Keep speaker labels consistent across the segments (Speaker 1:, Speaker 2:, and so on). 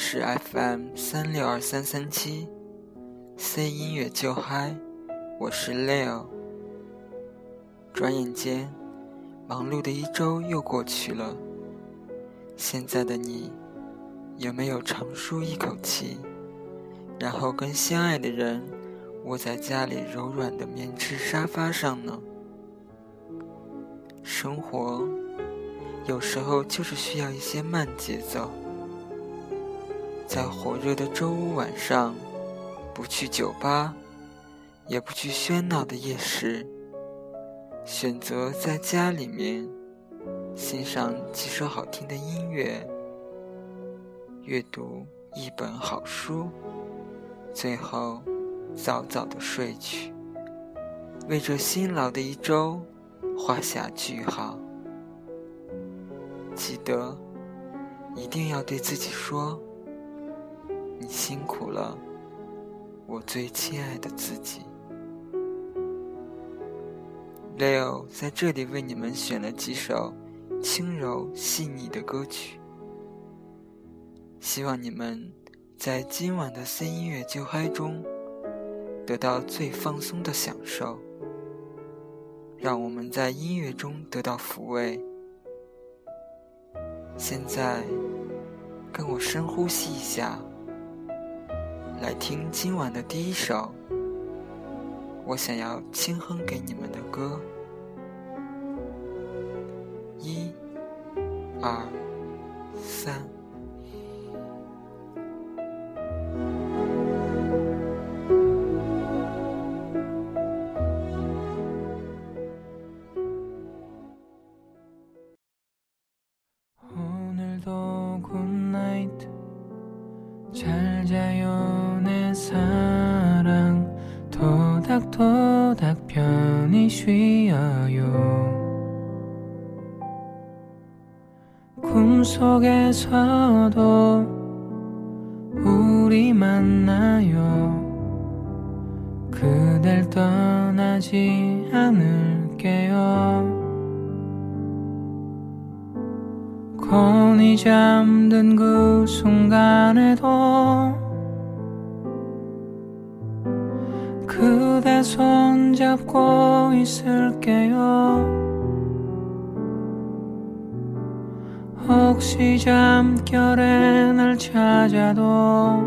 Speaker 1: 是 FM 三六二三三七，C 音乐就嗨，我是 Leo。转眼间，忙碌的一周又过去了。现在的你，有没有长舒一口气，然后跟相爱的人窝在家里柔软的棉质沙发上呢？生活有时候就是需要一些慢节奏。在火热的周五晚上，不去酒吧，也不去喧闹的夜市，选择在家里面欣赏几首好听的音乐，阅读一本好书，最后早早的睡去，为这辛劳的一周画下句号。记得，一定要对自己说。你辛苦了，我最亲爱的自己。Leo 在这里为你们选了几首轻柔细腻的歌曲，希望你们在今晚的 C 音乐就嗨中得到最放松的享受。让我们在音乐中得到抚慰。现在，跟我深呼吸一下。来听今晚的第一首，我想要轻哼给你们的歌。一、二、三。
Speaker 2: 토닥토닥 편히 쉬어요. 꿈속에서도 우리 만나요. 그댈 떠나지 않을게요. 곤히 잠든 그 순간에도 그대 손잡고 있을게요. 혹시 잠결에 날 찾아도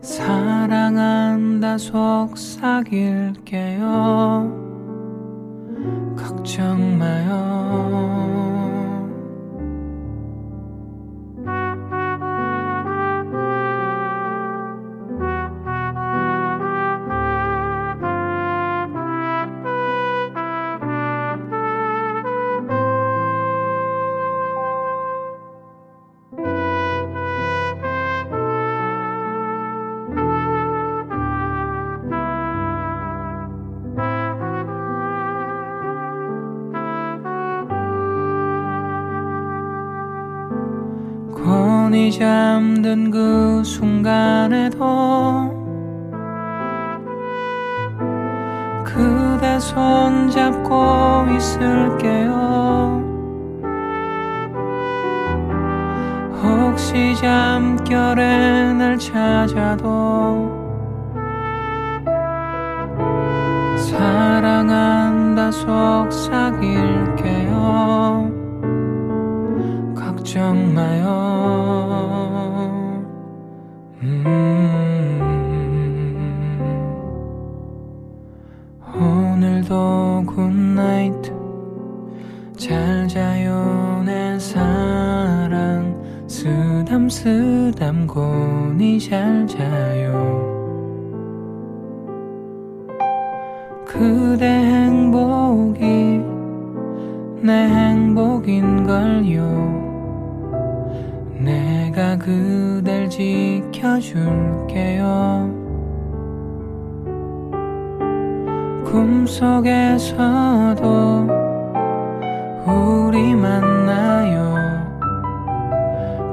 Speaker 2: 사랑한다 속삭일게요. 걱정 마요. 잠든 그 순간에도 그대 손잡고 있을게요 혹시 잠결에 날 찾아도 사랑한다 속삭일게요 걱정 마요. 음, 오늘도 굿나잇. 잘 자요 내 사랑. 쓰담쓰담 곤히 잘 자요. 그대 행복이 내 행복인 걸요 내가 그댈 지켜줄게요. 꿈속에서도 우리 만나요.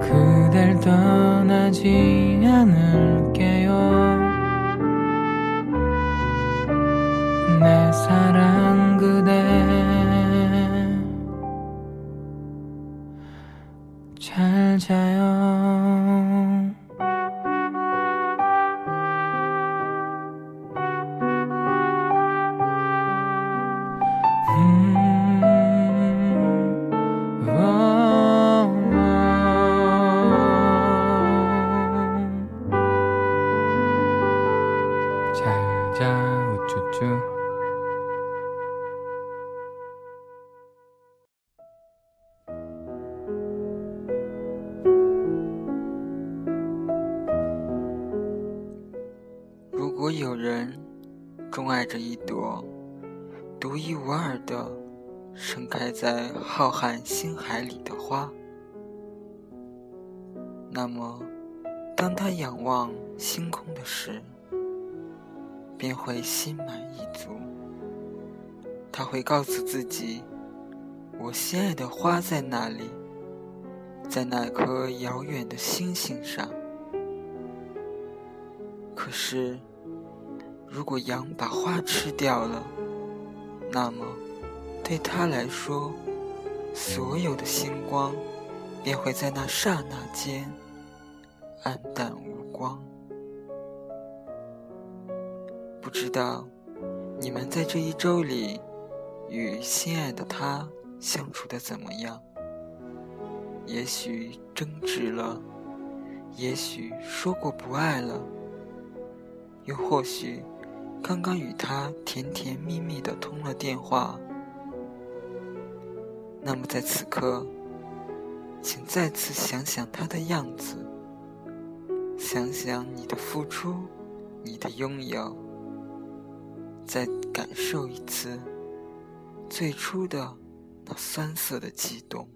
Speaker 2: 그댈 떠나지 않을게요. 내 사랑
Speaker 1: 浩瀚星海里的花，那么，当他仰望星空的时，便会心满意足。他会告诉自己：‘我心爱的花在那里，在那颗遥远的星星上。’可是，如果羊把花吃掉了，那么对他来说，所有的星光便会在那刹那间黯淡无光。不知道你们在这一周里与心爱的他相处的怎么样？也许争执了，也许说过不爱了。又或许，刚刚与他甜甜蜜蜜的通了电话。那么在此刻，请再次想想他的样子，想想你的付出，你的拥有，再感受一次最初的那酸涩的悸动。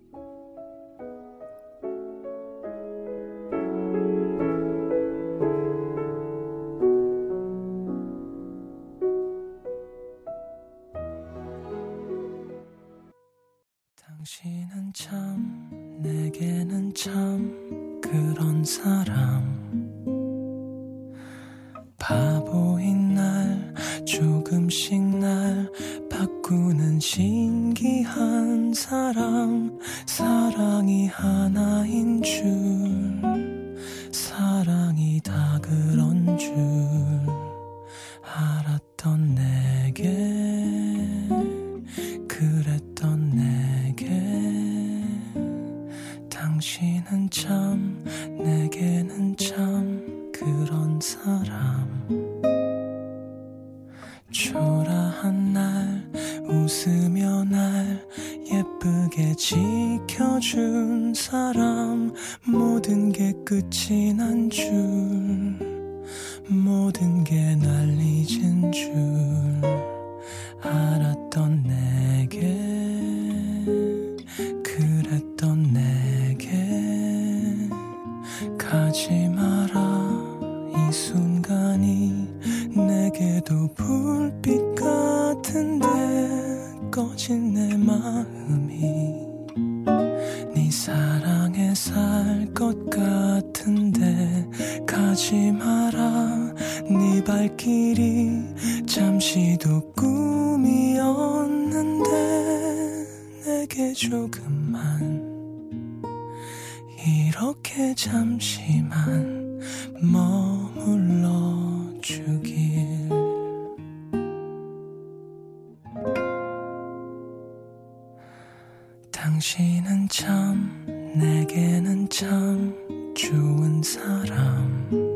Speaker 3: 당신은 참 내게는 참 좋은 사람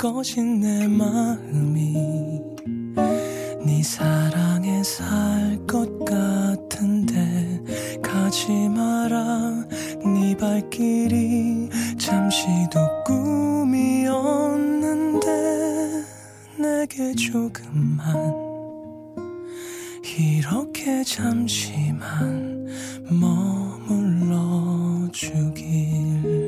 Speaker 3: 꺼진 내 마음이 네 사랑에 살 것 같은데 가지 마라. 네 발길이 잠시도 꿈이었는데 내게 조금만 이렇게 잠시만 머물러 주길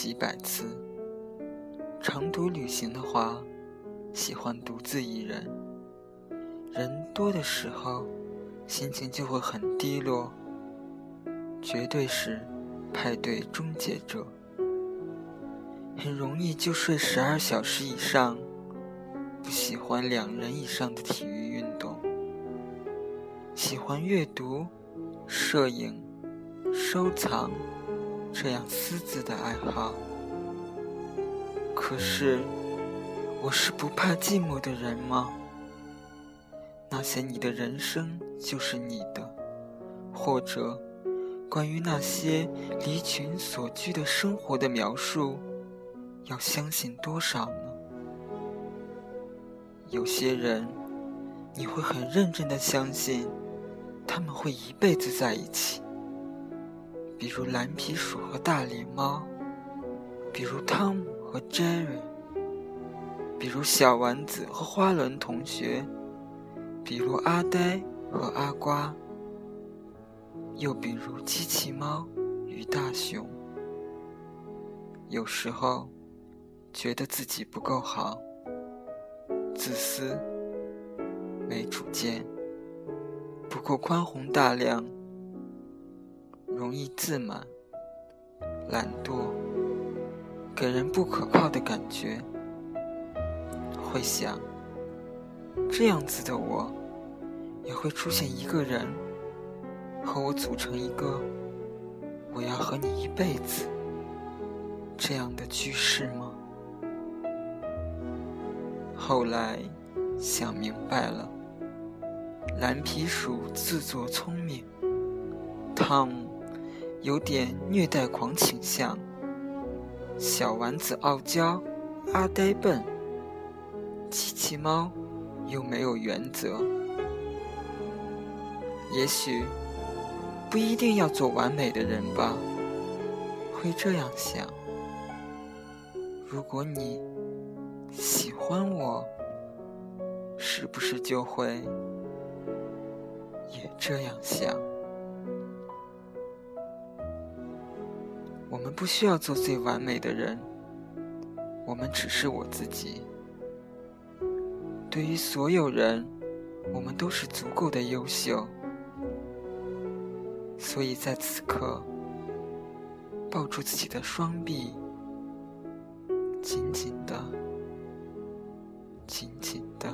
Speaker 1: 几百次。长途旅行的话，喜欢独自一人。人多的时候，心情就会很低落。绝对是派对终结者，很容易就睡十二小时以上。不喜欢两人以上的体育运动，喜欢阅读、摄影。收藏这样私自的爱好，可是我是不怕寂寞的人吗？那些你的人生就是你的，或者关于那些离群所居的生活的描述，要相信多少呢？有些人，你会很认真的相信，他们会一辈子在一起。比如蓝皮鼠和大脸猫，比如汤姆和 Jerry，比如小丸子和花轮同学，比如阿呆和阿瓜，又比如机器猫与大熊。有时候觉得自己不够好，自私，没主见，不够宽宏大量。容易自满、懒惰，给人不可靠的感觉。会想，这样子的我，也会出现一个人，和我组成一个“我要和你一辈子”这样的句式吗？后来想明白了，蓝皮鼠自作聪明，汤姆。有点虐待狂倾向，小丸子傲娇，阿呆笨，机器猫又没有原则。也许不一定要做完美的人吧，会这样想。如果你喜欢我，是不是就会也这样想？们不需要做最完美的人，我们只是我自己。对于所有人，我们都是足够的优秀。所以在此刻，抱住自己的双臂，紧紧的，紧紧的。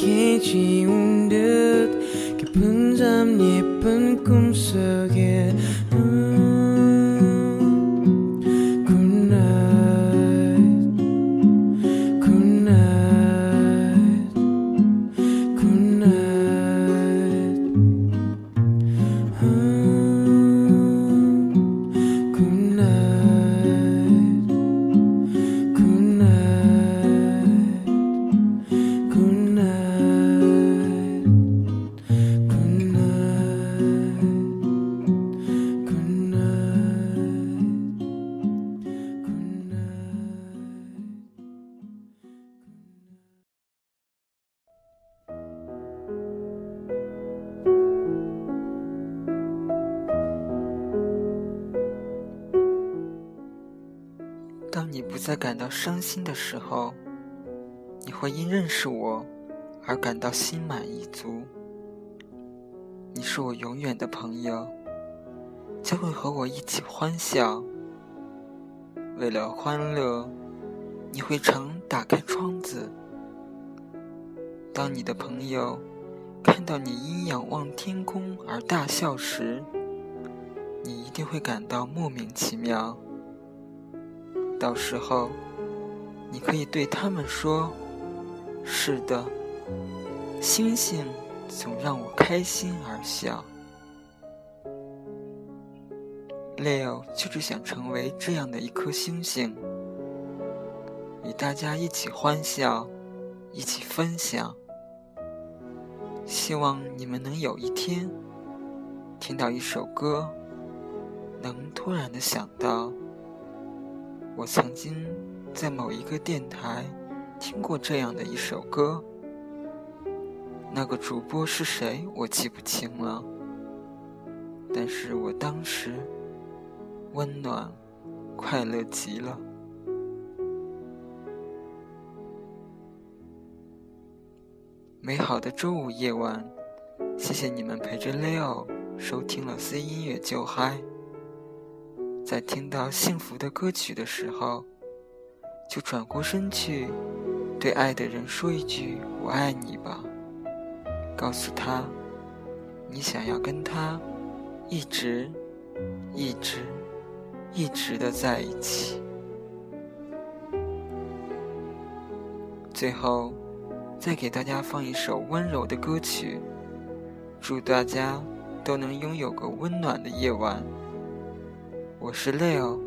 Speaker 4: 하얗게 지운 듯 깊은 잠 예쁜 꿈속에
Speaker 1: 在感到伤心的时候，你会因认识我而感到心满意足。你是我永远的朋友，将会和我一起欢笑。为了欢乐，你会常打开窗子。当你的朋友看到你因仰望天空而大笑时，你一定会感到莫名其妙。到时候，你可以对他们说：“是的，星星总让我开心而笑。” Leo 就是想成为这样的一颗星星，与大家一起欢笑，一起分享。希望你们能有一天听到一首歌，能突然的想到。我曾经在某一个电台听过这样的一首歌，那个主播是谁我记不清了，但是我当时温暖、快乐极了。美好的周五夜晚，谢谢你们陪着 Leo 收听了 C 音乐就嗨。在听到幸福的歌曲的时候就转过身去对爱的人说一句我爱你吧告诉他你想要跟他一直一直一直的在一起。最后再给大家放一首温柔的歌曲祝大家都能拥有个温暖的夜晚。我是 leo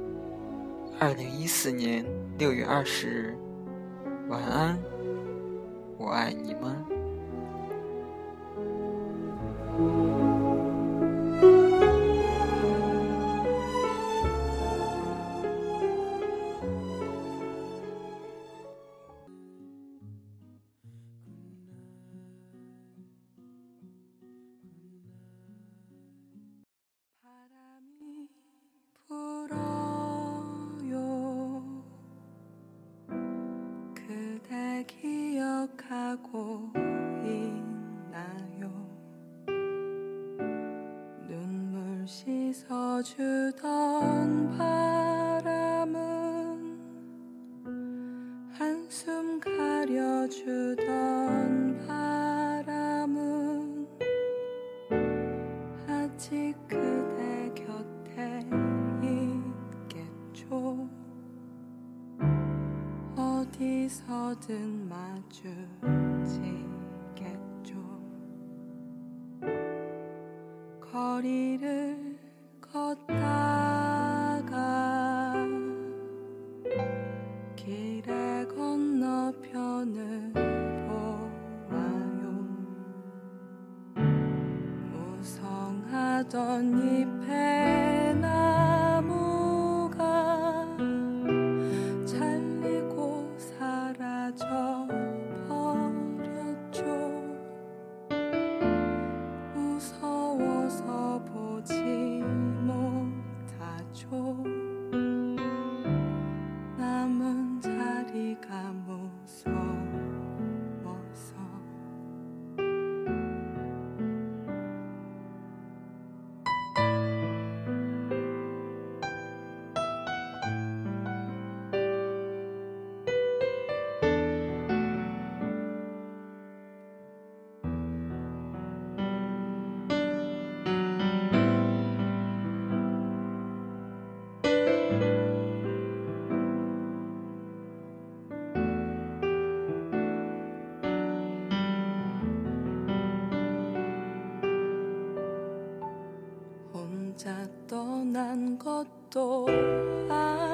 Speaker 1: 二零一四年六月二十日晚安我爱你们。
Speaker 2: 같은 서서 보지 못하죠. 난 것도 아